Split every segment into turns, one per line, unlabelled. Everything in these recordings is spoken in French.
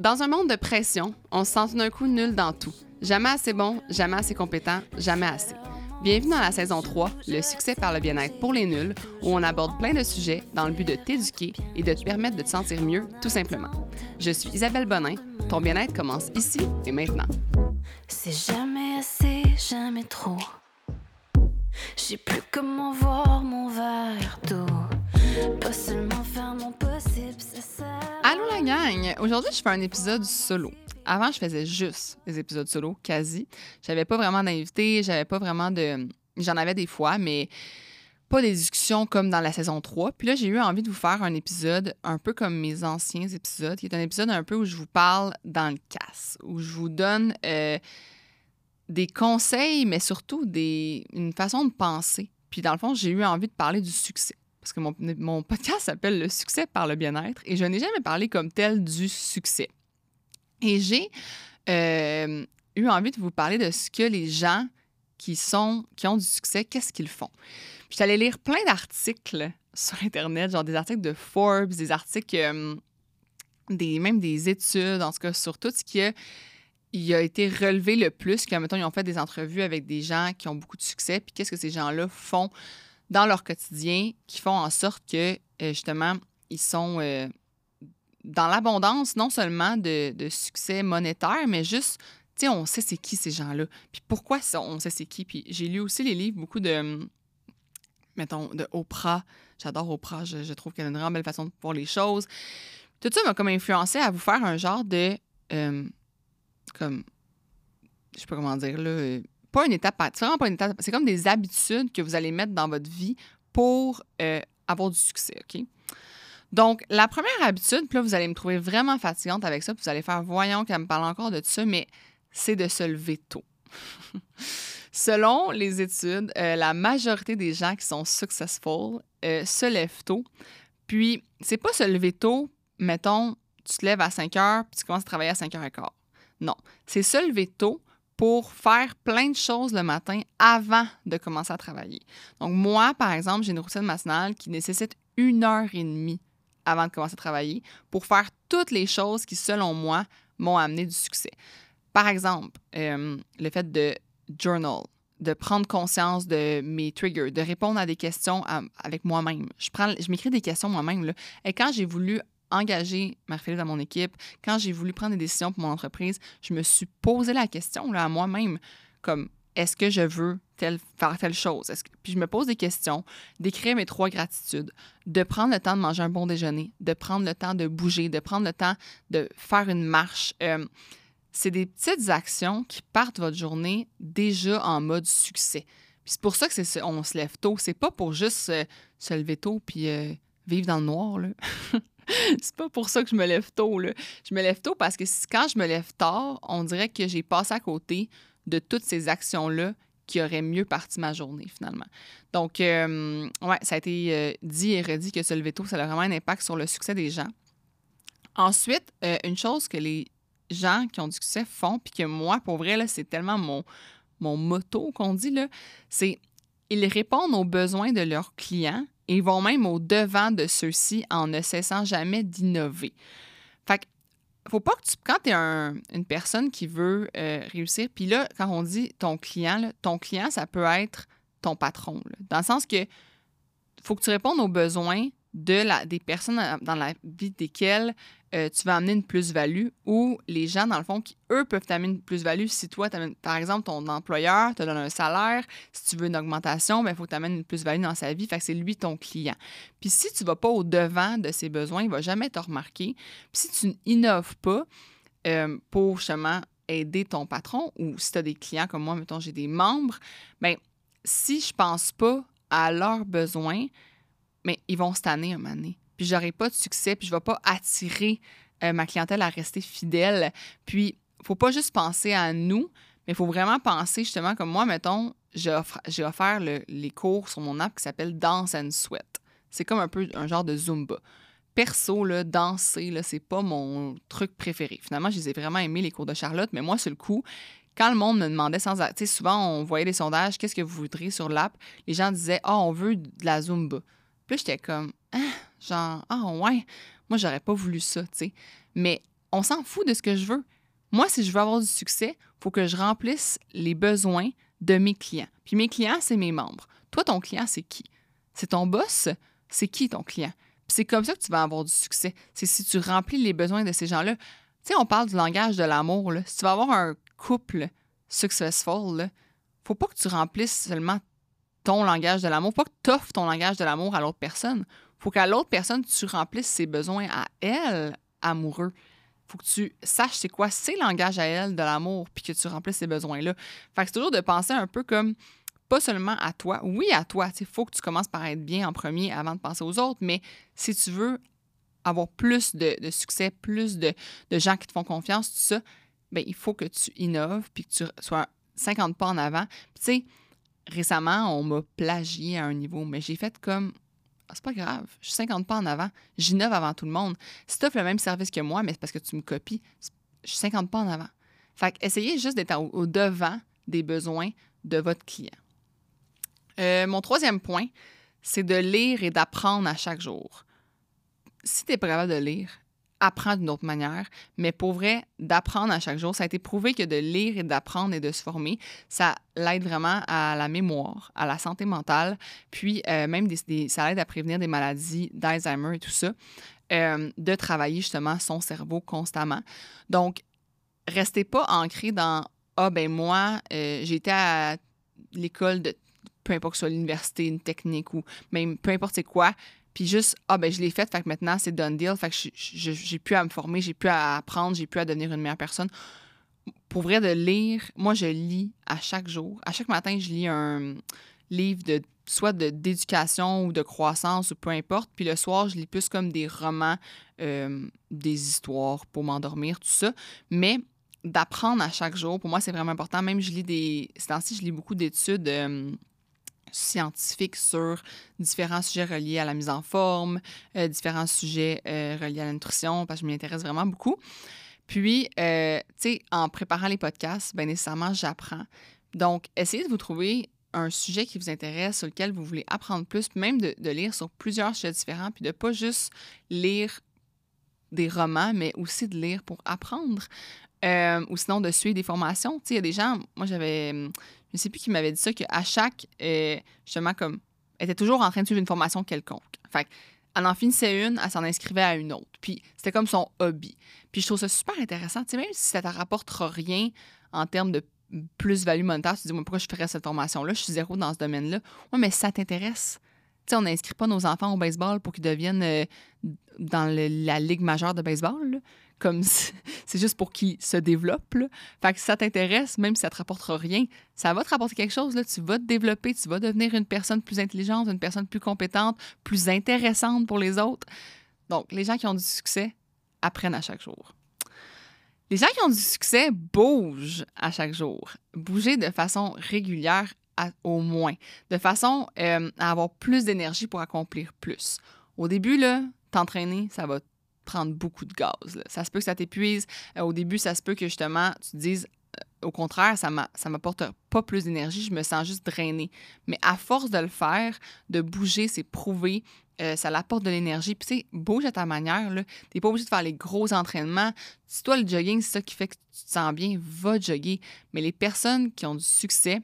Dans un monde de pression, on se sent tout d'un coup nul dans tout. Jamais assez bon, jamais assez compétent, jamais assez. Bienvenue dans la saison 3, Le succès par le bien-être pour les nuls, où on aborde plein de sujets dans le but de t'éduquer et de te permettre de te sentir mieux, tout simplement. Je suis Isabelle Bonin. Ton bien-être commence ici et maintenant.
C'est jamais assez, jamais trop. Je sais plus comment voir mon verre d'eau. Pas seulement faire mon possible, c'est ça.
Allô la gang! Aujourd'hui, je fais un épisode solo. Avant, je faisais juste des épisodes solo, quasi. J'avais pas vraiment d'invités, j'avais pas vraiment de. J'en avais des fois, mais pas des discussions comme dans la saison 3. Puis là, j'ai eu envie de vous faire un épisode un peu comme mes anciens épisodes, qui est un épisode un peu où je vous parle dans le casse, où je vous donne euh, des conseils, mais surtout des, une façon de penser. Puis dans le fond, j'ai eu envie de parler du succès. Parce que mon, podcast s'appelle Le succès par le bien-être et je n'ai jamais parlé comme tel du succès. Et j'ai euh, eu envie de vous parler de ce que les gens qui sont qui ont du succès, qu'est-ce qu'ils font? Puis allée lire plein d'articles sur Internet, genre des articles de Forbes, des articles, euh, des, même des études, en tout cas, sur tout ce qui a été relevé le plus, que, mettons, ils ont fait des entrevues avec des gens qui ont beaucoup de succès, puis qu'est-ce que ces gens-là font dans leur quotidien qui font en sorte que, euh, justement, ils sont euh, dans l'abondance, non seulement de, de, succès monétaire, mais juste, tu sais, on sait c'est qui ces gens-là. Puis pourquoi on sait c'est qui? Puis j'ai lu aussi les livres, beaucoup de, mettons, de Oprah. J'adore Oprah, je, trouve qu'elle a une vraiment belle façon de voir les choses. Tout ça m'a comme influencé à vous faire un genre de, euh, comme, je sais pas comment dire, là, pas une étape, c'est vraiment pas une étape, c'est comme des habitudes que vous allez mettre dans votre vie pour euh, avoir du succès, OK? Donc, la première habitude, puis là, vous allez me trouver vraiment fatigante avec ça, puis vous allez faire, voyons qu'elle me parle encore de ça, mais c'est de se lever tôt. Selon les études, euh, la majorité des gens qui sont successful euh, se lèvent tôt. Puis, c'est pas se lever tôt, mettons, tu te lèves à 5 heures, puis tu commences à travailler à 5 heures et. Non, c'est se lever tôt pour faire plein de choses le matin avant de commencer à travailler. Donc, moi, par exemple, j'ai une routine matinale qui nécessite une heure et demie avant de commencer à travailler pour faire toutes les choses qui, selon moi, m'ont amené du succès. Par exemple, euh, le fait de journal, de prendre conscience de mes triggers, de répondre à des questions avec moi-même. Je m'écris des questions moi-même. Et quand j'ai voulu engager Marie-Philippe dans mon équipe, quand j'ai voulu prendre des décisions pour mon entreprise, je me suis posé la question à moi-même, comme est-ce que je veux faire telle chose? Puis je me pose des questions, d'écrire mes trois gratitudes, de prendre le temps de manger un bon déjeuner, de prendre le temps de bouger, de prendre le temps de faire une marche. Euh, c'est des petites actions qui partent votre journée déjà en mode succès. Puis c'est pour ça que c'est on se lève tôt. C'est pas pour juste se lever tôt puis euh, vivre dans le noir. c'est pas pour ça que je me lève tôt. Là. Je me lève tôt parce que quand je me lève tard, on dirait que j'ai passé à côté de toutes ces actions-là qui auraient mieux parti ma journée, finalement. Donc, euh, ça a été euh, dit et redit que se lever tôt, ça a vraiment un impact sur le succès des gens. Ensuite, euh, une chose que les gens qui ont du succès font, puis que moi, pour vrai, c'est tellement mon, mon motto qu'on dit, c'est ils répondent aux besoins de leurs clients et vont même au devant de ceux-ci en ne cessant jamais d'innover. Fait que faut pas que tu. Quand tu es une personne qui veut euh, réussir, puis là, quand on dit ton client, ton client, ça peut être ton patron. Dans le sens que faut que tu répondes aux besoins de la, des personnes dans la vie desquelles euh, tu vas amener une plus-value ou les gens, dans le fond, qui, eux, peuvent t'amener une plus-value si toi, par exemple, ton employeur te donne un salaire, si tu veux une augmentation, il ben, faut que tu amènes une plus-value dans sa vie, que c'est lui ton client. Puis si tu ne vas pas au-devant de ses besoins, il ne va jamais te remarquer. Puis si tu n'innoves pas euh, pour justement aider ton patron ou si tu as des clients comme moi, mettons, j'ai des membres, bien, si je pense pas à leurs besoins, mais ils vont se tanner un moment donné. Puis j'aurai pas de succès, puis je vais pas attirer euh, ma clientèle à rester fidèle. Puis, faut pas juste penser à nous, mais il faut vraiment penser justement comme moi, mettons, j'ai offert, les cours sur mon app qui s'appelle Dance and Sweat. C'est comme un peu un genre de Zumba. Perso, là, danser, là, c'est pas mon truc préféré. Finalement, je les ai vraiment aimés, les cours de Charlotte, mais moi, sur le coup, quand le monde me demandait sans. Tu sais, souvent, on voyait les sondages, qu'est-ce que vous voudriez sur l'app? Les gens disaient, ah, on veut de la Zumba. Puis j'étais comme, ah, genre, ah, ouais, moi, j'aurais pas voulu ça, tu sais. Mais on s'en fout de ce que je veux. Moi, si je veux avoir du succès, faut que je remplisse les besoins de mes clients. Puis mes clients, c'est mes membres. Toi, ton client, c'est qui? C'est ton boss? C'est qui ton client? Puis c'est comme ça que tu vas avoir du succès. C'est si tu remplis les besoins de ces gens-là. Tu sais, on parle du langage de l'amour. Si tu vas avoir un couple successful, ne faut pas que tu remplisses seulement ton langage de l'amour. Pas que tu offres ton langage de l'amour à l'autre personne. faut qu'à l'autre personne, tu remplisses ses besoins à elle, amoureux faut que tu saches c'est quoi ses langages à elle de l'amour, puis que tu remplisses ces besoins-là. Fait que c'est toujours de penser un peu comme pas seulement à toi. Oui, à toi. Il faut que tu commences par être bien en premier avant de penser aux autres, mais si tu veux avoir plus de, succès, plus de, gens qui te font confiance, tout ça, bien, il faut que tu innoves puis que tu sois 50 pas en avant. tu sais, récemment, on m'a plagié à un niveau, mais j'ai fait comme ah, c'est pas grave, je suis 50 pas en avant, j'innove avant tout le monde. Si tu offres le même service que moi, mais c'est parce que tu me copies, je suis 50 pas en avant. Fait essayez juste d'être au, devant des besoins de votre client. Euh, mon troisième point, c'est de lire et d'apprendre à chaque jour. Si tu es prêt de lire, apprendre d'une autre manière, mais pour vrai, d'apprendre à chaque jour. Ça a été prouvé que de lire et d'apprendre et de se former, ça l'aide vraiment à la mémoire, à la santé mentale, puis euh, même des, ça aide à prévenir des maladies d'Alzheimer et tout ça, euh, de travailler justement son cerveau constamment. Donc, restez pas ancré dans Ah, ben moi, euh, été à l'école de peu importe que ce soit l'université, une technique ou même peu importe c'est quoi, puis juste, ah ben je l'ai fait, fait que maintenant c'est done deal, fait que j'ai plus à me former, j'ai plus à apprendre, j'ai plus à devenir une meilleure personne. Pour vrai, de lire, moi je lis à chaque jour. À chaque matin, je lis un livre de soit d'éducation ou de croissance ou peu importe. Puis le soir, je lis plus comme des romans, euh, des histoires pour m'endormir, tout ça. Mais d'apprendre à chaque jour, pour moi, c'est vraiment important. Même je lis des. Ces temps-ci, je lis beaucoup d'études. Euh, scientifiques sur différents sujets reliés à la mise en forme, euh, différents sujets euh, reliés à la nutrition, parce que je m'y intéresse vraiment beaucoup. Puis, euh, tu sais, en préparant les podcasts, bien nécessairement, j'apprends. Donc, essayez de vous trouver un sujet qui vous intéresse, sur lequel vous voulez apprendre plus, même de, de lire sur plusieurs sujets différents, puis de pas juste lire des romans, mais aussi de lire pour apprendre. Ou sinon de suivre des formations. Tu sais, il y a des gens, moi j'avais, je ne sais plus qui m'avait dit ça, qu'à chaque, euh, justement, comme, était toujours en train de suivre une formation quelconque. Fait elle en finissait une, elle s'en inscrivait à une autre. Puis c'était comme son hobby. Puis je trouve ça super intéressant. Tu sais, même si ça ne te rapportera rien en termes de plus-value monétaire, tu te dis, moi, pourquoi je ferais cette formation-là? Je suis zéro dans ce domaine-là. Oui, mais ça t'intéresse. Tu sais, on n'inscrit pas nos enfants au baseball pour qu'ils deviennent euh, dans la ligue majeure de baseball. Comme c'est juste pour qu'ils se développent. Fait que si ça t'intéresse, même si ça te rapportera rien, ça va te rapporter quelque chose. Là. Tu vas te développer, tu vas devenir une personne plus intelligente, une personne plus compétente, plus intéressante pour les autres. Donc, les gens qui ont du succès apprennent à chaque jour. Les gens qui ont du succès bougent à chaque jour. Bouger de façon régulière au moins, de façon euh, à avoir plus d'énergie pour accomplir plus. Au début, là, t'entraîner, ça va prendre beaucoup de gaz. Ça se peut que ça t'épuise. Euh, au début, ça se peut que justement, tu te dises, euh, au contraire, ça ne m'apporte pas plus d'énergie, je me sens juste drainée. Mais à force de le faire, de bouger, c'est prouvé, euh, ça l'apporte de l'énergie. Puis tu sais, bouge à ta manière. Tu n'es pas obligé de faire les gros entraînements. Si toi, le jogging, c'est ça qui fait que tu te sens bien, va jogger. Mais les personnes qui ont du succès,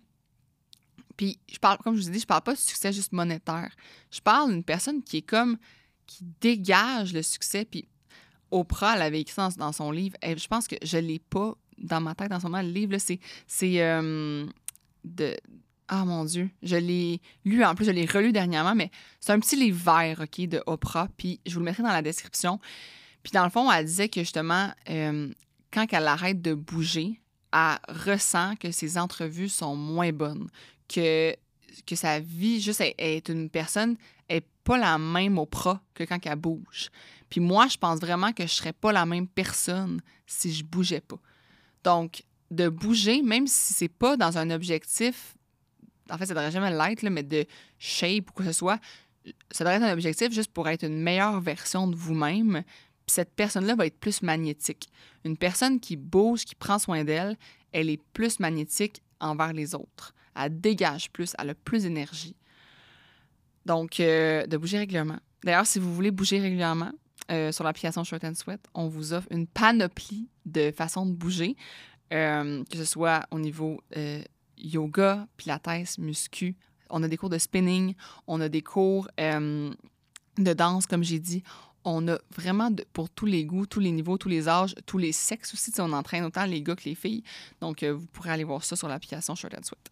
puis je parle, comme je vous ai dit, je parle pas de succès juste monétaire. Je parle d'une personne qui est comme, qui dégage le succès. Puis Oprah, elle avait écrit dans, dans son livre. Et je pense que je l'ai pas dans ma tête en ce moment. Le livre, c'est. euh, de. Ah mon Dieu, je l'ai lu, en plus je l'ai relu dernièrement, mais c'est un petit livre vert, OK, de Oprah, puis je vous le mettrai dans la description. Puis dans le fond, elle disait que justement, euh, quand elle arrête de bouger, elle ressent que ses entrevues sont moins bonnes, que, que sa vie juste est, une personne, est pas la même Oprah que quand elle bouge. Puis moi, je pense vraiment que je serais pas la même personne si je bougeais pas. Donc, de bouger, même si c'est pas dans un objectif, en fait, ça devrait jamais l'être, mais de shape ou quoi que ce soit, ça devrait être un objectif juste pour être une meilleure version de vous-même. Puis cette personne-là va être plus magnétique. Une personne qui bouge, qui prend soin d'elle, elle est plus magnétique envers les autres. Elle dégage plus, elle a plus d'énergie. Donc, euh, de bouger régulièrement. D'ailleurs, si vous voulez bouger régulièrement, euh, sur l'application Short and Sweat, on vous offre une panoplie de façons de bouger, euh, que ce soit au niveau euh, yoga, pilates, muscu. On a des cours de spinning, on a des cours de danse, comme j'ai dit. On a vraiment pour tous les goûts, tous les niveaux, tous les âges, tous les sexes aussi. On entraîne autant les gars que les filles. Donc, vous pourrez aller voir ça sur l'application Short and Sweat.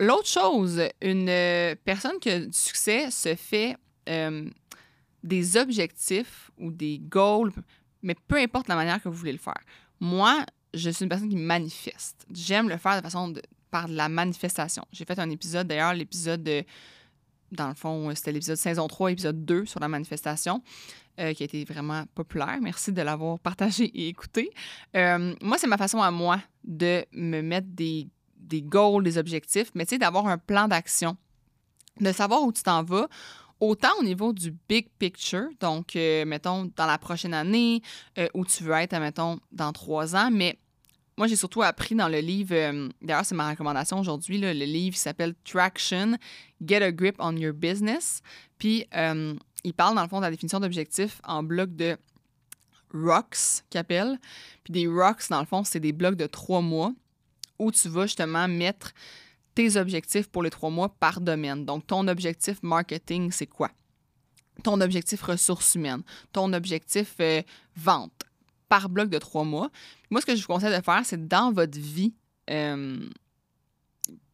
L'autre chose, une personne qui a du succès se fait des objectifs ou des goals, mais peu importe la manière que vous voulez le faire. Moi, je suis une personne qui manifeste. J'aime le faire de façon de, par la manifestation. J'ai fait un épisode, d'ailleurs, l'épisode de. Dans le fond, c'était l'épisode saison 3, épisode 2 sur la manifestation, euh, qui a été vraiment populaire. Merci de l'avoir partagé et écouté. Euh, moi, c'est ma façon à moi de me mettre des, des goals, des objectifs, mais tu sais, d'avoir un plan d'action, de savoir où tu t'en vas, autant au niveau du big picture, donc, euh, mettons, dans la prochaine année, euh, où tu veux être, mettons, dans trois ans, mais moi, j'ai surtout appris dans le livre, euh, d'ailleurs, c'est ma recommandation aujourd'hui, le livre s'appelle Traction, Get a Grip on Your Business. Puis, il parle, dans le fond, de la définition d'objectif en bloc de rocks, qu'il appelle. Puis des rocks, dans le fond, c'est des blocs de trois mois où tu vas justement mettre tes objectifs pour les trois mois par domaine. Donc, ton objectif marketing, c'est quoi? Ton objectif ressources humaines, ton objectif euh, vente par bloc de trois mois. Moi, ce que je vous conseille de faire, c'est dans votre vie, euh,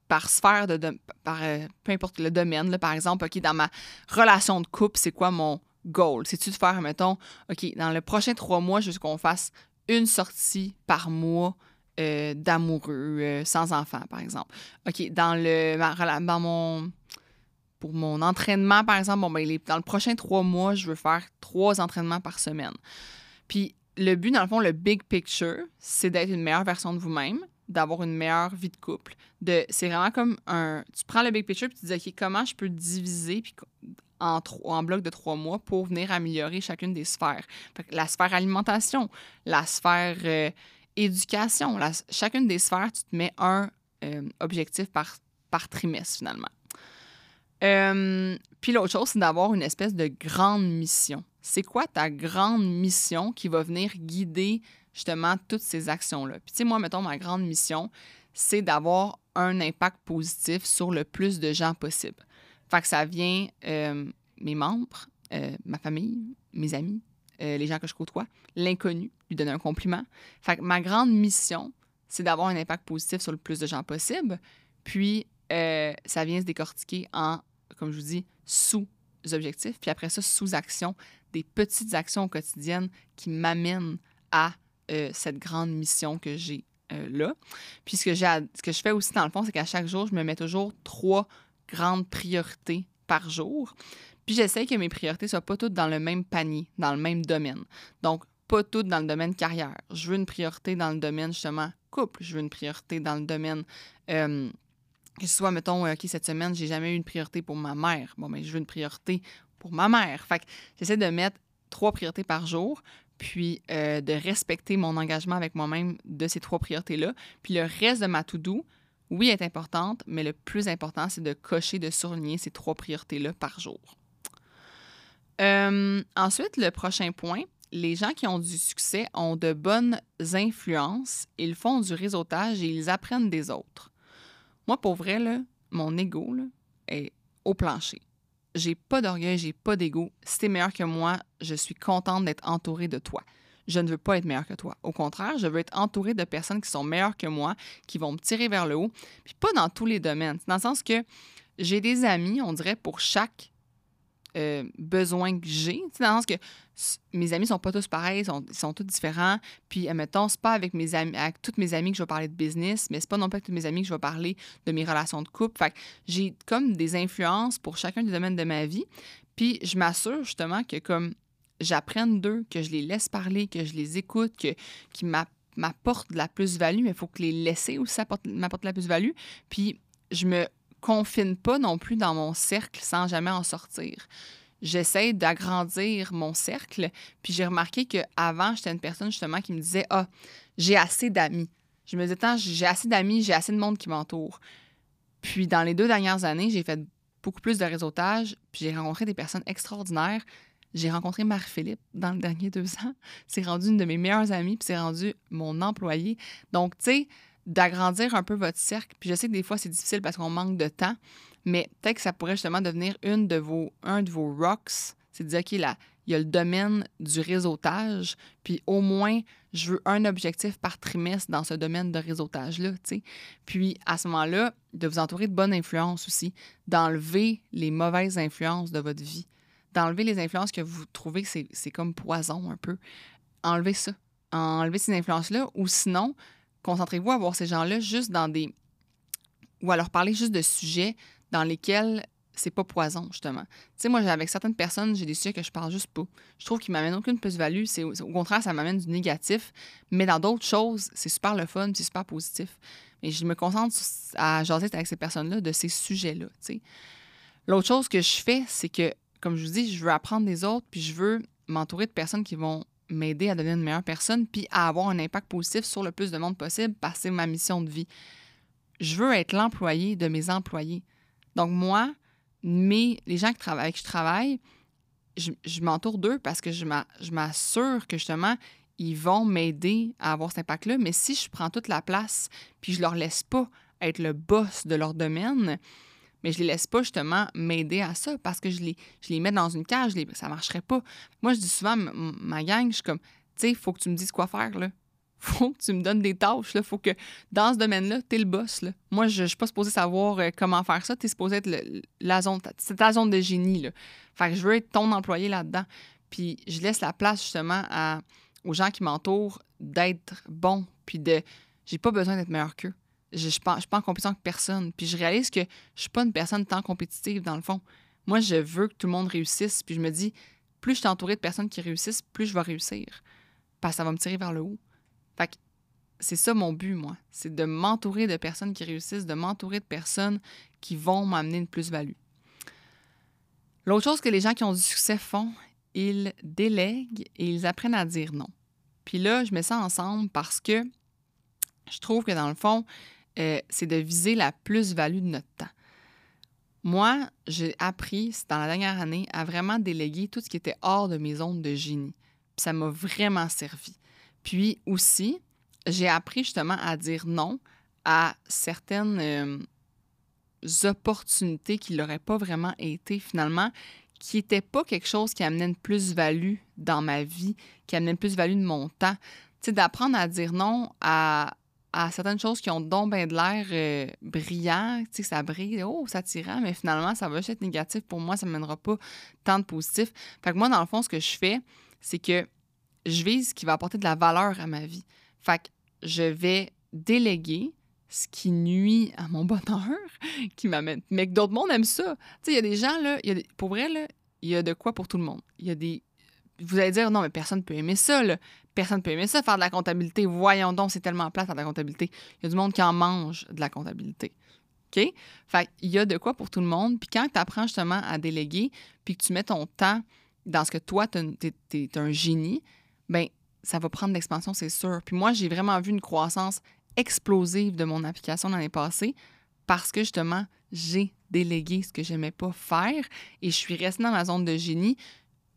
par sphère de, par, euh, peu importe le domaine, par exemple, OK, dans ma relation de couple, c'est quoi mon goal? C'est-tu de faire, mettons, OK, dans le prochain trois mois, je veux qu'on fasse une sortie par mois euh, d'amoureux euh, sans enfant, par exemple. OK, dans le dans mon pour mon entraînement, par exemple, bon, ben, dans le prochain trois mois, je veux faire trois entraînements par semaine. Puis le but, dans le fond, le big picture, c'est d'être une meilleure version de vous-même, d'avoir une meilleure vie de couple. De, c'est vraiment comme un. Tu prends le big picture puis tu dis, OK, comment je peux diviser puis en, en bloc de trois mois pour venir améliorer chacune des sphères. la sphère alimentation, la sphère euh, éducation. chacune des sphères, tu te mets un euh, objectif par, par trimestre finalement. Euh, puis l'autre chose, c'est d'avoir une espèce de grande mission. C'est quoi ta grande mission qui va venir guider justement toutes ces actions-là? Puis tu sais, moi, mettons, ma grande mission, c'est d'avoir un impact positif sur le plus de gens possible. Fait que ça vient euh, mes membres, ma famille, mes amis, euh, les gens que je côtoie, l'inconnu, lui donner un compliment. Que ma grande mission, c'est d'avoir un impact positif sur le plus de gens possible. Puis, euh, ça vient se décortiquer en, comme je vous dis, sous-objectifs. Puis après ça, sous-actions, des petites actions quotidiennes qui m'amènent à euh, cette grande mission que j'ai là. Puis ce que, ce que je fais aussi, dans le fond, c'est qu'à chaque jour, je me mets toujours trois grandes priorités par jour. Puis j'essaie que mes priorités soient pas toutes dans le même panier, dans le même domaine. Donc, pas toutes dans le domaine carrière. Je veux une priorité dans le domaine, justement, couple. Je veux une priorité dans le domaine. Euh, que ce soit, mettons, OK, cette semaine, j'ai jamais eu une priorité pour ma mère. Bon, mais ben, je veux une priorité pour ma mère. Fait que j'essaie de mettre trois priorités par jour, puis euh, de respecter mon engagement avec moi-même de ces trois priorités-là. Puis le reste de ma to-do, oui, est importante, mais le plus important, c'est de cocher, de souligner ces trois priorités-là par jour. Euh, ensuite, le prochain point, les gens qui ont du succès ont de bonnes influences, ils font du réseautage et ils apprennent des autres. Moi, pour vrai, là, mon ego est au plancher. J'ai pas d'orgueil, j'ai pas d'ego. Si t'es meilleur que moi, je suis contente d'être entourée de toi. Je ne veux pas être meilleur que toi. Au contraire, je veux être entourée de personnes qui sont meilleures que moi, qui vont me tirer vers le haut, puis pas dans tous les domaines. Dans le sens que j'ai des amis, on dirait, pour chaque euh, besoins que j'ai. Dans le sens que mes amis sont pas tous pareils, sont, sont tous différents. Puis, admettons, c'est pas avec mes amis, avec toutes mes amies que je vais parler de business, mais c'est pas non plus avec toutes mes amis que je vais parler de mes relations de couple. Fait j'ai comme des influences pour chacun des domaines de ma vie. Puis, je m'assure justement que comme j'apprenne d'eux, que je les laisse parler, que je les écoute, que, qu'ils m'apportent de la plus-value, mais il faut que les laisser aussi m'apportent de la plus-value. Puis, je me confine pas non plus dans mon cercle sans jamais en sortir. J'essaie d'agrandir mon cercle, puis j'ai remarqué qu'avant, j'étais une personne justement qui me disait Ah, j'ai assez d'amis. Je me disais, j'ai assez d'amis, j'ai assez de monde qui m'entoure. Puis dans les deux dernières années, j'ai fait beaucoup plus de réseautage, puis j'ai rencontré des personnes extraordinaires J'ai rencontré Marie-Philippe dans le dernier deux ans. C'est rendu une de mes meilleures amies, puis c'est rendu mon employé. Donc, tu sais, d'agrandir un peu votre cercle. Puis je sais que des fois, c'est difficile parce qu'on manque de temps, mais peut-être que ça pourrait justement devenir une de vos, un de vos rocks. C'est de dire, OK, là, il y a le domaine du réseautage, puis au moins, je veux un objectif par trimestre dans ce domaine de réseautage-là. Puis, à ce moment-là, de vous entourer de bonnes influences aussi, d'enlever les mauvaises influences de votre vie, d'enlever les influences que vous trouvez c'est comme poison un peu. Enlevez ça. Enlevez ces influences-là, ou sinon, concentrez-vous à voir ces gens-là juste dans des... ou à leur parler juste de sujets dans lesquels c'est pas poison, justement. Tu sais, moi, avec certaines personnes, j'ai des sujets que je parle juste pas. Je trouve qu'ils m'amènent aucune plus-value. C'est, au contraire, ça m'amène du négatif. Mais dans d'autres choses, c'est super le fun, c'est super positif. Et je me concentre à jaser avec ces personnes-là de ces sujets-là, tu sais. L'autre chose que je fais, c'est que, comme je vous dis, je veux apprendre des autres, puis je veux m'entourer de personnes qui vont m'aider à devenir une meilleure personne, puis à avoir un impact positif sur le plus de monde possible, parce que c'est ma mission de vie. Je veux être l'employé de mes employés. Donc, moi, les gens qui travaillent, avec qui je travaille, je, m'entoure d'eux parce que je m'assure que justement, ils vont m'aider à avoir cet impact-là. Mais si je prends toute la place puis je leur laisse pas être le boss de leur domaine, mais je les laisse pas justement m'aider à ça parce que je les, je les mets dans une cage, les, ça marcherait pas. Moi, je dis souvent, ma gang, je suis comme, tu sais, il faut que tu me dises quoi faire, là faut que tu me donnes des tâches. Il faut que dans ce domaine-là, tu es le boss. Là. Moi, je ne suis pas supposée savoir euh, comment faire ça. Tu es supposé être la zone, c'est ta zone de génie. Là. Fait que je veux être ton employé là-dedans. Puis je laisse la place justement à, aux gens qui m'entourent d'être bons. Puis de. J'ai pas besoin d'être meilleur qu'eux. Je ne suis pas en compétition avec personne. Puis je réalise que je suis pas une personne tant compétitive dans le fond. Moi, je veux que tout le monde réussisse. Puis je me dis, plus je suis de personnes qui réussissent, plus je vais réussir. Parce que ça va me tirer vers le haut. Fait c'est ça mon but, moi. C'est de m'entourer de personnes qui réussissent, de m'entourer de personnes qui vont m'amener une plus-value. L'autre chose que les gens qui ont du succès font, ils délèguent et ils apprennent à dire non. Puis là, je mets ça ensemble parce que je trouve que dans le fond, euh, c'est de viser la plus-value de notre temps. Moi, j'ai appris dans la dernière année à vraiment déléguer tout ce qui était hors de mes zones de génie. Ça m'a vraiment servi. Puis aussi, j'ai appris justement à dire non à certaines euh, opportunités qui n'auraient pas vraiment été finalement, qui n'étaient pas quelque chose qui amenait une plus-value dans ma vie, qui amenait une plus-value de mon temps. Tu sais, d'apprendre à dire non à, certaines choses qui ont donc bien de l'air euh, brillant, tu sais, ça brille, oh, ça tire, mais finalement, ça va juste être négatif pour moi, ça ne mènera pas tant de positif. Fait que moi, dans le fond, ce que je fais, c'est que je vise ce qui va apporter de la valeur à ma vie. Fait que je vais déléguer ce qui nuit à mon bonheur, qui m'amène. Mais que d'autres mondes aiment ça. Tu sais, il y a des gens, là, y a pour vrai, il y a de quoi pour tout le monde. Il y a des. Vous allez dire, non, mais personne ne peut aimer ça, là. Personne ne peut aimer ça, faire de la comptabilité. Voyons donc, c'est tellement plat faire de la comptabilité. Il y a du monde qui en mange de la comptabilité. OK? Fait il y a de quoi pour tout le monde. Puis quand tu apprends justement à déléguer, puis que tu mets ton temps dans ce que toi, tu es, un génie, ben ça va prendre l'expansion, c'est sûr. Puis moi, j'ai vraiment vu une croissance explosive de mon application l'année passée parce que justement, j'ai délégué ce que j'aimais pas faire et je suis restée dans ma zone de génie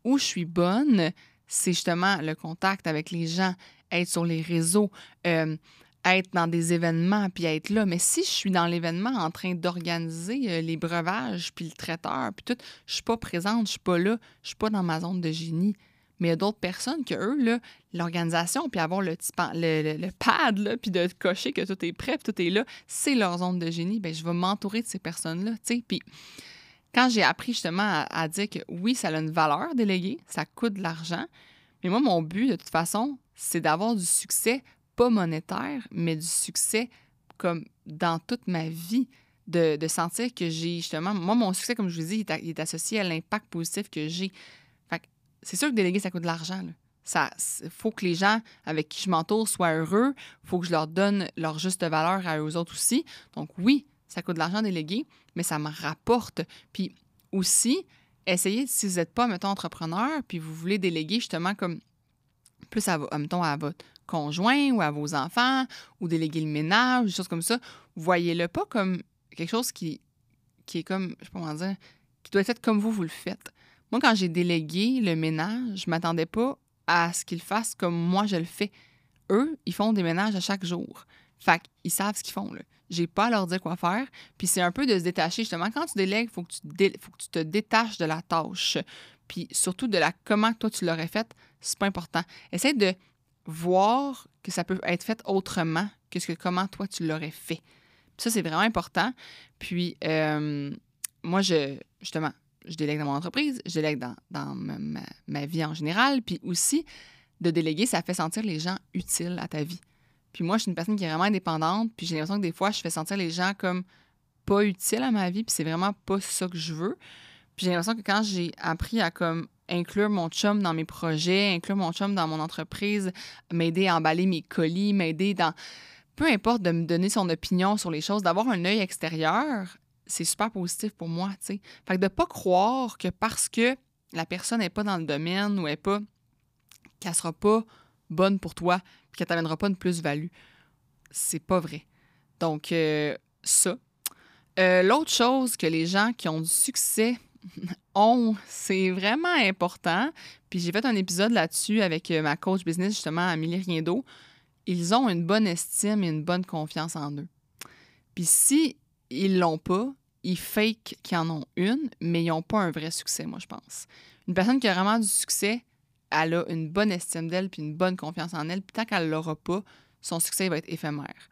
où je suis bonne. C'est justement le contact avec les gens, être sur les réseaux, euh, être dans des événements, puis être là. Mais si je suis dans l'événement en train d'organiser euh, les breuvages, puis le traiteur, puis tout, je suis pas présente, je suis pas là, je suis pas dans ma zone de génie. Mais il y a d'autres personnes que eux, l'organisation, puis avoir le, le, le, pad, là, puis de cocher que tout est prêt, puis tout est là, c'est leur zone de génie. Bien, je vais m'entourer de ces personnes-là, tu sais. Puis quand j'ai appris justement à, dire que oui, ça a une valeur déléguée, ça coûte de l'argent, mais moi, mon but, de toute façon, c'est d'avoir du succès, pas monétaire, mais du succès comme dans toute ma vie. De, sentir que j'ai justement, moi, mon succès, comme je vous dis, il est associé à l'impact positif que j'ai c'est sûr que déléguer, ça coûte de l'argent. Ça, faut que les gens avec qui je m'entoure soient heureux. Faut que je leur donne leur juste valeur à eux autres aussi. Donc oui, ça coûte de l'argent déléguer, mais ça me rapporte. Puis aussi, essayez, si vous n'êtes pas, mettons, entrepreneur, puis vous voulez déléguer justement comme plus à, mettons, à votre conjoint ou à vos enfants, ou déléguer le ménage, des choses comme ça, voyez-le pas comme quelque chose qui, est comme, je sais pas comment dire, qui doit être comme vous, vous le faites. Moi, quand j'ai délégué le ménage, je m'attendais pas à ce qu'ils fassent comme moi je le fais. Eux, ils font des ménages à chaque jour. Fait qu'ils savent ce qu'ils font. J'ai pas à leur dire quoi faire. Puis c'est un peu de se détacher. Justement, quand tu délègues, il faut, que tu faut que tu te détaches de la tâche. Puis surtout de la comment toi tu l'aurais faite, c'est pas important. Essaye de voir que ça peut être fait autrement que ce que comment toi tu l'aurais fait. ça, c'est vraiment important. Puis euh, moi, je justement, je délègue dans mon entreprise, je délègue dans, ma, vie en général. Puis aussi, de déléguer, ça fait sentir les gens utiles à ta vie. Puis moi, je suis une personne qui est vraiment indépendante. Puis j'ai l'impression que des fois, je fais sentir les gens comme pas utiles à ma vie. Puis c'est vraiment pas ça que je veux. Puis j'ai l'impression que quand j'ai appris à comme inclure mon chum dans mes projets, inclure mon chum dans mon entreprise, m'aider à emballer mes colis, m'aider dans peu importe de me donner son opinion sur les choses, d'avoir un œil extérieur, c'est super positif pour moi, tu sais. Fait que de pas croire que parce que la personne n'est pas dans le domaine ou est pas qu'elle sera pas bonne pour toi, puis qu'elle t'amènera pas une plus-value, c'est pas vrai. Donc euh, ça. Euh, l'autre chose que les gens qui ont du succès ont, c'est vraiment important. Puis j'ai fait un épisode là-dessus avec euh, ma coach business, justement, Amélie Riendo. Ils ont une bonne estime et une bonne confiance en eux. Puis si ils l'ont pas, ils fake qu'ils en ont une, mais ils n'ont pas un vrai succès, moi, je pense. Une personne qui a vraiment du succès, elle a une bonne estime d'elle puis une bonne confiance en elle. Puis tant qu'elle ne l'aura pas, son succès va être éphémère.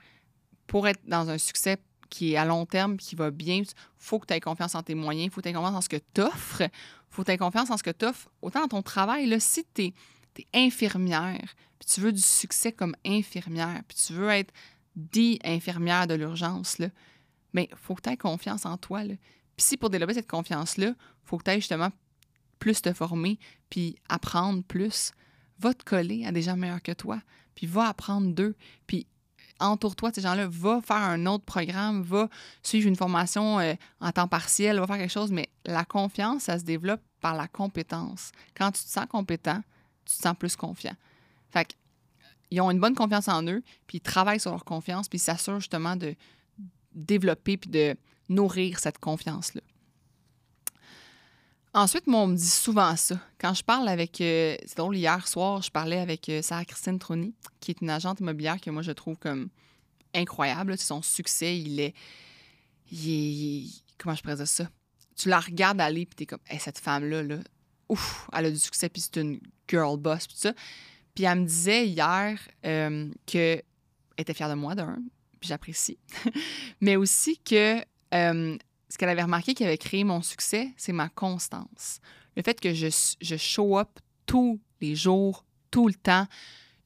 Pour être dans un succès qui est à long terme, qui va bien, il faut que tu aies confiance en tes moyens, il faut que tu aies confiance en ce que tu offres, faut que tu aies confiance en ce que tu offres. Autant dans ton travail, là, si tu es, infirmière, puis tu veux du succès comme infirmière, puis tu veux être dit infirmière de l'urgence, là, mais il faut que tu aies confiance en toi. Là. Puis si pour développer cette confiance-là, il faut que tu aies justement plus te former, puis apprendre plus. Va te coller à des gens meilleurs que toi, puis va apprendre d'eux. Puis entoure-toi de ces gens-là, va faire un autre programme, va suivre une formation euh, en temps partiel, va faire quelque chose, mais la confiance, ça se développe par la compétence. Quand tu te sens compétent, tu te sens plus confiant. Fait ils ont une bonne confiance en eux, puis ils travaillent sur leur confiance, puis ils s'assurent justement de, développer puis de nourrir cette confiance-là. Ensuite, moi, on me dit souvent ça. Quand je parle avec. Euh, c'est drôle, hier soir, je parlais avec euh, Sarah Christine Troni, qui est une agente immobilière que moi, je trouve comme incroyable. Son succès, il est, Comment je présente ça? Tu la regardes aller, puis t'es comme, cette femme-là, là, ouf, elle a du succès, puis c'est une girl boss, puis ça. Puis elle me disait hier euh, qu'elle était fière de moi, d'un, puis j'apprécie. Mais aussi que euh, ce qu'elle avait remarqué qui avait créé mon succès, c'est ma constance. Le fait que je, show up tous les jours, tout le temps.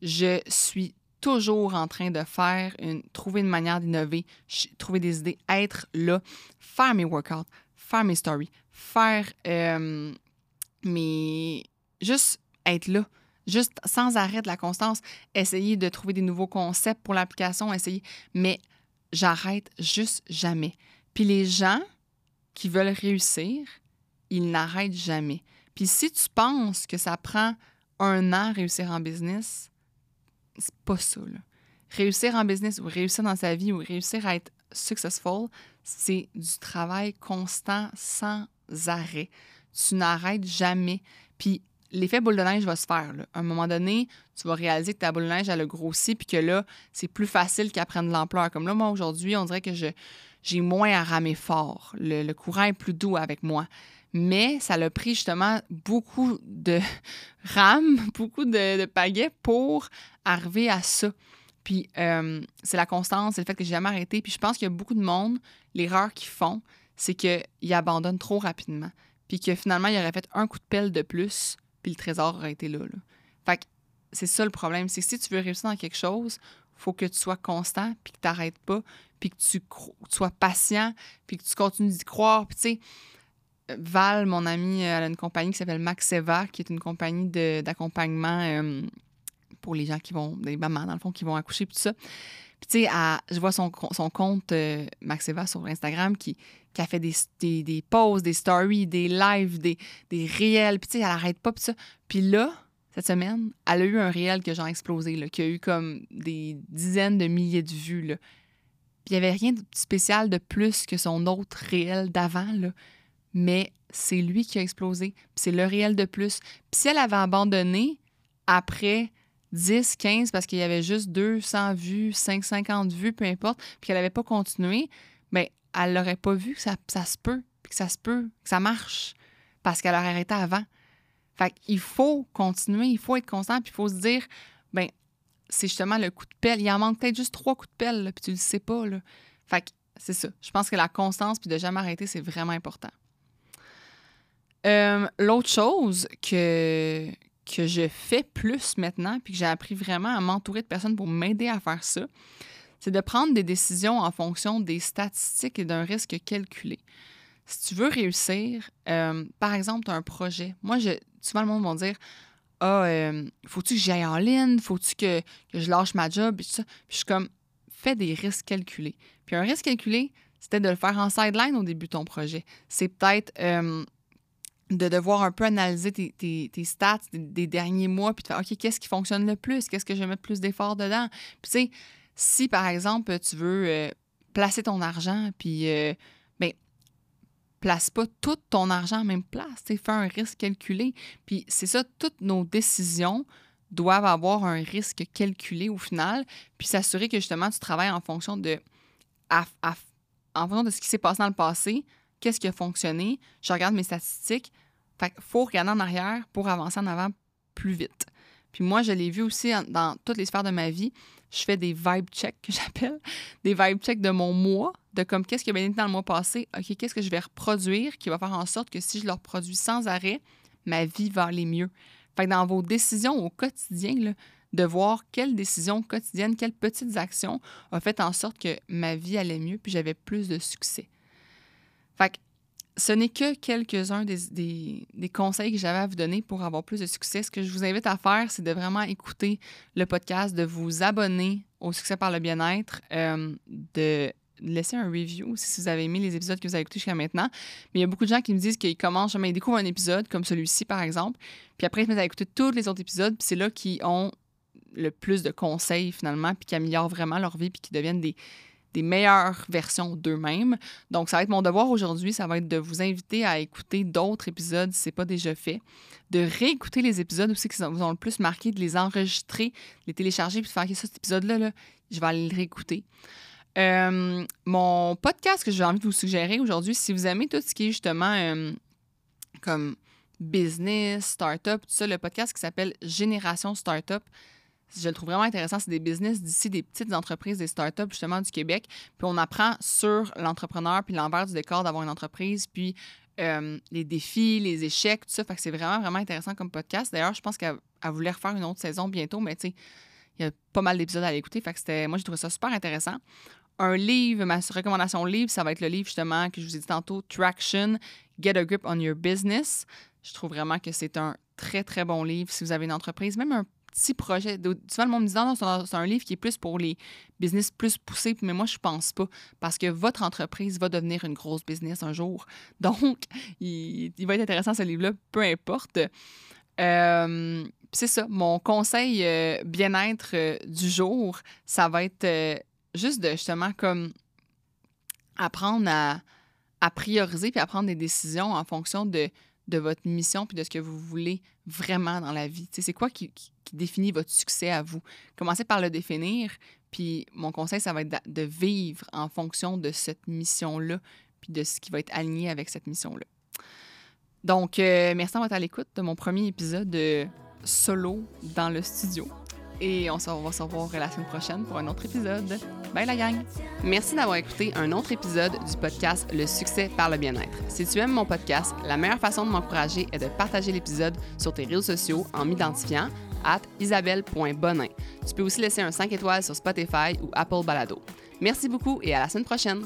Je suis toujours en train de faire, trouver une manière d'innover, trouver des idées, être là, faire mes workouts, faire mes stories, faire euh, mes. juste être là juste sans arrêt de la constance, essayer de trouver des nouveaux concepts pour l'application, essayer. Mais j'arrête juste jamais. Puis les gens qui veulent réussir, ils n'arrêtent jamais. Puis si tu penses que ça prend un an à réussir en business, c'est pas ça. Réussir en business ou réussir dans sa vie ou réussir à être successful, c'est du travail constant sans arrêt. Tu n'arrêtes jamais. Puis l'effet boule de neige va se faire. À un moment donné, tu vas réaliser que ta boule de neige, elle a grossi, puis que là, c'est plus facile qu'elle prenne de l'ampleur. Comme là, moi, aujourd'hui, on dirait que je, j'ai moins à ramer fort. Le, courant est plus doux avec moi. Mais ça l'a pris justement beaucoup de rames, beaucoup de, de pagaies pour arriver à ça. Puis euh, c'est la constance, c'est le fait que j'ai jamais arrêté. Puis je pense qu'il y a beaucoup de monde, l'erreur qu'ils font, c'est qu'ils abandonnent trop rapidement. Puis que finalement, ils auraient fait un coup de pelle de plus puis le trésor aurait été là. Fait que c'est ça le problème. C'est que si tu veux réussir dans quelque chose, faut que tu sois constant, puis que tu n'arrêtes pas, puis que tu, sois patient, puis que tu continues d'y croire. Puis tu sais, Val, mon amie, elle a une compagnie qui s'appelle Maxeva, qui est une compagnie d'accompagnement euh, pour les gens qui vont, des mamans dans le fond, qui vont accoucher, puis tout ça. Puis tu sais, je vois son, son compte euh, Maxeva sur Instagram qui, a fait des, des, des, posts, des stories, des lives, des, des réels. Puis, tu sais, elle arrête pas. Puis, ça. puis là, cette semaine, elle a eu un réel que j'ai explosé, qui a eu comme des dizaines de milliers de vues. Puis, il n'y avait rien de spécial de plus que son autre réel d'avant. Mais c'est lui qui a explosé, c'est le réel de plus. Puis si elle avait abandonné après 10, 15, parce qu'il y avait juste 200 vues, 550 vues, peu importe, puis qu'elle n'avait pas continué, bien, elle n'aurait pas vu que ça, ça se peut, puis que ça se peut, que ça marche, parce qu'elle aurait arrêté avant. Fait qu'il faut continuer, il faut être constant, puis il faut se dire, ben c'est justement le coup de pelle. Il en manque peut-être juste trois coups de pelle, puis tu le sais pas. Là. Fait que c'est ça. Je pense que la constance, puis de jamais arrêter, c'est vraiment important. Euh, l'autre chose que, que je fais plus maintenant, puis que j'ai appris vraiment à m'entourer de personnes pour m'aider à faire ça, c'est de prendre des décisions en fonction des statistiques et d'un risque calculé. Si tu veux réussir, euh, par exemple, tu as un projet. Moi, je, souvent, le monde va dire Ah, euh, faut-tu que j'aille en ligne? Faut-tu que, je lâche ma job Puis, ça. puis je suis comme Fais des risques calculés. Puis un risque calculé, c'était de le faire en sideline au début de ton projet. C'est peut-être euh, de devoir un peu analyser tes, tes, stats des, derniers mois, puis de faire, OK, qu'est-ce qui fonctionne le plus? Qu'est-ce que je vais mettre plus d'efforts dedans? Puis, tu sais, si par exemple, tu veux placer ton argent, puis, place pas tout ton argent en même place. Fais un risque calculé. Puis, c'est ça, toutes nos décisions doivent avoir un risque calculé au final, puis s'assurer que justement, tu travailles en fonction de. en fonction de ce qui s'est passé dans le passé, qu'est-ce qui a fonctionné, je regarde mes statistiques. Fait qu'il faut regarder en arrière pour avancer en avant plus vite. Puis moi, je l'ai vu aussi dans toutes les sphères de ma vie. Je fais des vibe checks que j'appelle, des vibe checks de mon mois, de comme qu'est-ce qui a été dans le mois passé, OK, qu'est-ce que je vais reproduire qui va faire en sorte que si je le reproduis sans arrêt, ma vie va aller mieux? Fait que dans vos décisions au quotidien, de voir quelles décisions quotidiennes, quelles petites actions ont fait en sorte que ma vie allait mieux puis j'avais plus de succès. Fait que ce n'est que quelques-uns des, conseils que j'avais à vous donner pour avoir plus de succès. Ce que je vous invite à faire, c'est de vraiment écouter le podcast, de vous abonner au Succès par le bien-être, euh, de laisser un review si vous avez aimé les épisodes que vous avez écoutés jusqu'à maintenant. Mais il y a beaucoup de gens qui me disent qu'ils commencent, jamais ils découvrent un épisode comme celui-ci, par exemple, puis après, ils se mettent à écouter tous les autres épisodes, puis c'est là qu'ils ont le plus de conseils, finalement, puis qui améliorent vraiment leur vie, puis qui deviennent des, des meilleures versions d'eux-mêmes. Donc, ça va être mon devoir aujourd'hui, ça va être de vous inviter à écouter d'autres épisodes si ce n'est pas déjà fait, de réécouter les épisodes aussi qui vous ont le plus marqué, de les enregistrer, les télécharger, puis de faire OK, ça, cet épisode-là, là, je vais aller le réécouter. Euh, mon podcast que j'ai envie de vous suggérer aujourd'hui, si vous aimez tout ce qui est justement euh, comme business, startup, tout ça, le podcast qui s'appelle Génération Startup, je le trouve vraiment intéressant. C'est des business d'ici, des petites entreprises, des startups justement du Québec. Puis on apprend sur l'entrepreneur, puis l'envers du décor d'avoir une entreprise, puis euh, les défis, les échecs, tout ça. Fait que c'est vraiment, vraiment intéressant comme podcast. D'ailleurs, je pense qu'elle voulait refaire une autre saison bientôt, mais tu sais, il y a pas mal d'épisodes à l'écouter. Fait que c'était, moi, j'ai trouvé ça super intéressant. Un livre, ma recommandation livre, ça va être le livre justement que je vous ai dit tantôt, Traction, Get a Grip on Your Business. Je trouve vraiment que c'est un très, très bon livre si vous avez une entreprise, même un petit projet. Souvent, le monde me dit non, c'est un livre qui est plus pour les business plus poussés, mais moi, je pense pas. Parce que votre entreprise va devenir une grosse business un jour. Donc, il, va être intéressant ce livre-là, peu importe. Euh, c'est ça, mon conseil euh, bien-être euh, du jour, ça va être juste de justement comme apprendre à, à prioriser puis à prendre des décisions en fonction de de votre mission puis de ce que vous voulez vraiment dans la vie? C'est quoi qui, définit votre succès à vous? Commencez par le définir, puis mon conseil, ça va être de, vivre en fonction de cette mission-là, puis de ce qui va être aligné avec cette mission-là. Donc, euh, merci été à l'écoute de mon premier épisode de solo dans le studio. Et on, se revoir la semaine prochaine pour un autre épisode. Bye la gang! Merci d'avoir écouté un autre épisode du podcast Le succès par le bien-être. Si tu aimes mon podcast, la meilleure façon de m'encourager est de partager l'épisode sur tes réseaux sociaux en m'identifiant à isabelle.bonin. Tu peux aussi laisser un 5 étoiles sur Spotify ou Apple Balado. Merci beaucoup et à la semaine prochaine!